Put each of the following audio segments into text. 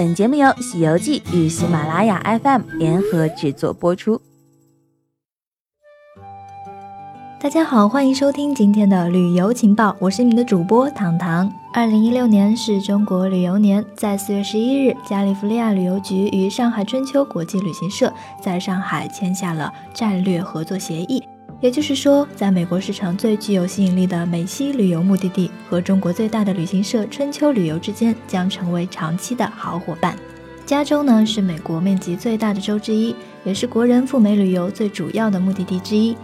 本节目由《西游记》与喜马拉雅 FM 联合制作播出。大家好，欢迎收听今天的旅游情报，我是你们的主播糖糖。二零一六年是中国旅游年，在四月十一日，加利福尼亚旅游局与上海春秋国际旅行社在上海签下了战略合作协议。也就是说，在美国市场最具有吸引力的美西旅游目的地和中国最大的旅行社春秋旅游之间将成为长期的好伙伴。加州呢是美国面积最大的州之一，也是国人赴美旅游最主要的目的地之一。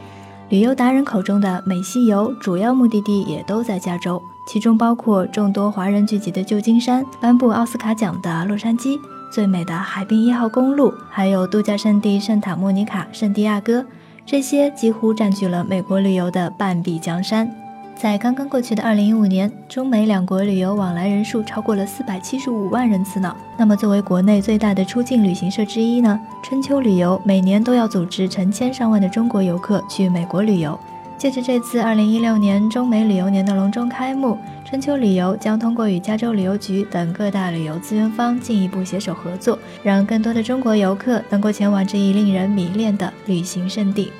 旅游达人口中的美西游主要目的地也都在加州，其中包括众多华人聚集的旧金山、颁布奥斯卡奖的洛杉矶、最美的海滨一号公路，还有度假胜地圣塔莫尼卡、圣地亚哥，这些几乎占据了美国旅游的半壁江山。在刚刚过去的二零一五年，中美两国旅游往来人数超过了四百七十五万人次呢。那么，作为国内最大的出境旅行社之一呢，春秋旅游每年都要组织成千上万的中国游客去美国旅游。借着这次二零一六年中美旅游年的隆重开幕，春秋旅游将通过与加州旅游局等各大旅游资源方进一步携手合作，让更多的中国游客能够前往这一令人迷恋的旅行胜地。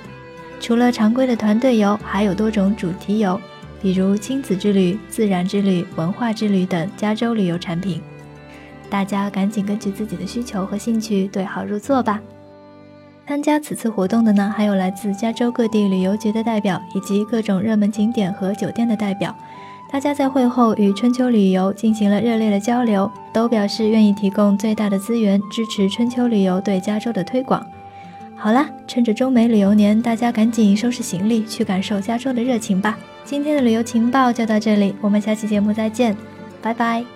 除了常规的团队游，还有多种主题游。比如亲子之旅、自然之旅、文化之旅等加州旅游产品，大家赶紧根据自己的需求和兴趣对号入座吧。参加此次活动的呢，还有来自加州各地旅游局的代表，以及各种热门景点和酒店的代表。大家在会后与春秋旅游进行了热烈的交流，都表示愿意提供最大的资源支持春秋旅游对加州的推广。好啦，趁着中美旅游年，大家赶紧收拾行李去感受加州的热情吧。今天的旅游情报就到这里，我们下期节目再见，拜拜。